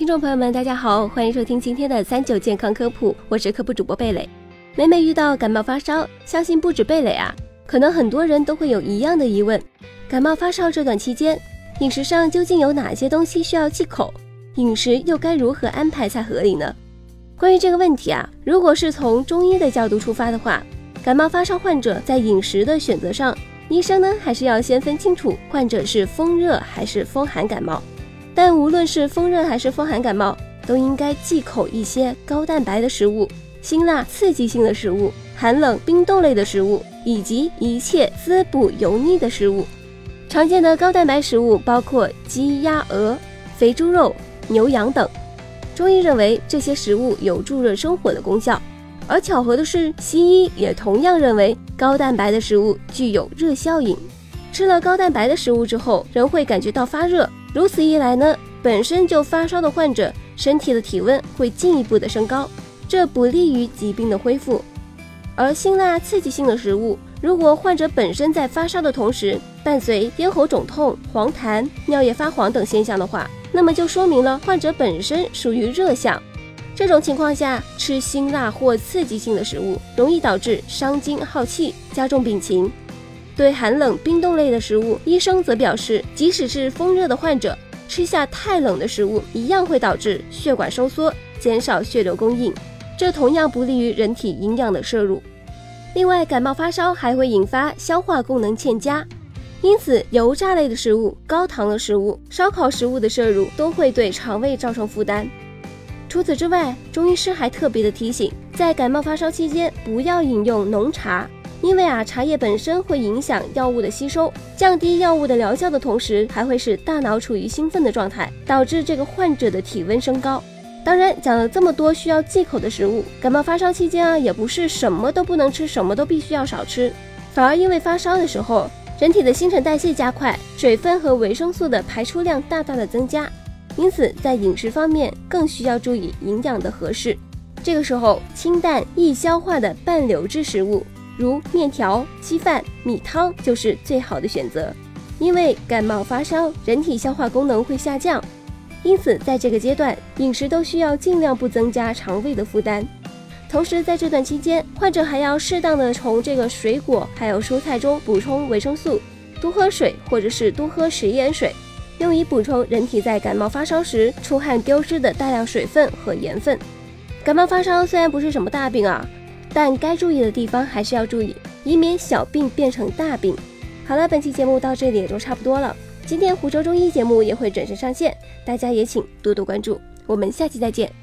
听众朋友们，大家好，欢迎收听今天的三九健康科普，我是科普主播贝蕾。每每遇到感冒发烧，相信不止贝蕾啊，可能很多人都会有一样的疑问：感冒发烧这段期间，饮食上究竟有哪些东西需要忌口？饮食又该如何安排才合理呢？关于这个问题啊，如果是从中医的角度出发的话，感冒发烧患者在饮食的选择上，医生呢还是要先分清楚患者是风热还是风寒感冒。但无论是风热还是风寒感冒，都应该忌口一些高蛋白的食物、辛辣刺激性的食物、寒冷冰冻类的食物，以及一切滋补油腻的食物。常见的高蛋白食物包括鸡、鸭、鹅、肥猪肉、牛羊等。中医认为这些食物有助热生火的功效，而巧合的是，西医也同样认为高蛋白的食物具有热效应。吃了高蛋白的食物之后，人会感觉到发热。如此一来呢，本身就发烧的患者身体的体温会进一步的升高，这不利于疾病的恢复。而辛辣刺激性的食物，如果患者本身在发烧的同时伴随咽喉肿痛、黄痰、尿液发黄等现象的话，那么就说明了患者本身属于热象。这种情况下，吃辛辣或刺激性的食物，容易导致伤津耗气，加重病情。对寒冷冰冻类的食物，医生则表示，即使是风热的患者，吃下太冷的食物，一样会导致血管收缩，减少血流供应，这同样不利于人体营养的摄入。另外，感冒发烧还会引发消化功能欠佳，因此油炸类的食物、高糖的食物、烧烤食物的摄入都会对肠胃造成负担。除此之外，中医师还特别的提醒，在感冒发烧期间，不要饮用浓茶。因为啊，茶叶本身会影响药物的吸收，降低药物的疗效的同时，还会使大脑处于兴奋的状态，导致这个患者的体温升高。当然，讲了这么多需要忌口的食物，感冒发烧期间啊，也不是什么都不能吃，什么都必须要少吃，反而因为发烧的时候，人体的新陈代谢加快，水分和维生素的排出量大大的增加，因此在饮食方面更需要注意营养的合适。这个时候，清淡易消化的半流质食物。如面条、稀饭、米汤就是最好的选择，因为感冒发烧，人体消化功能会下降，因此在这个阶段，饮食都需要尽量不增加肠胃的负担。同时，在这段期间，患者还要适当的从这个水果还有蔬菜中补充维生素，多喝水或者是多喝食盐水，用以补充人体在感冒发烧时出汗丢失的大量水分和盐分。感冒发烧虽然不是什么大病啊。但该注意的地方还是要注意，以免小病变成大病。好了，本期节目到这里也就差不多了。今天湖州中医节目也会准时上线，大家也请多多关注。我们下期再见。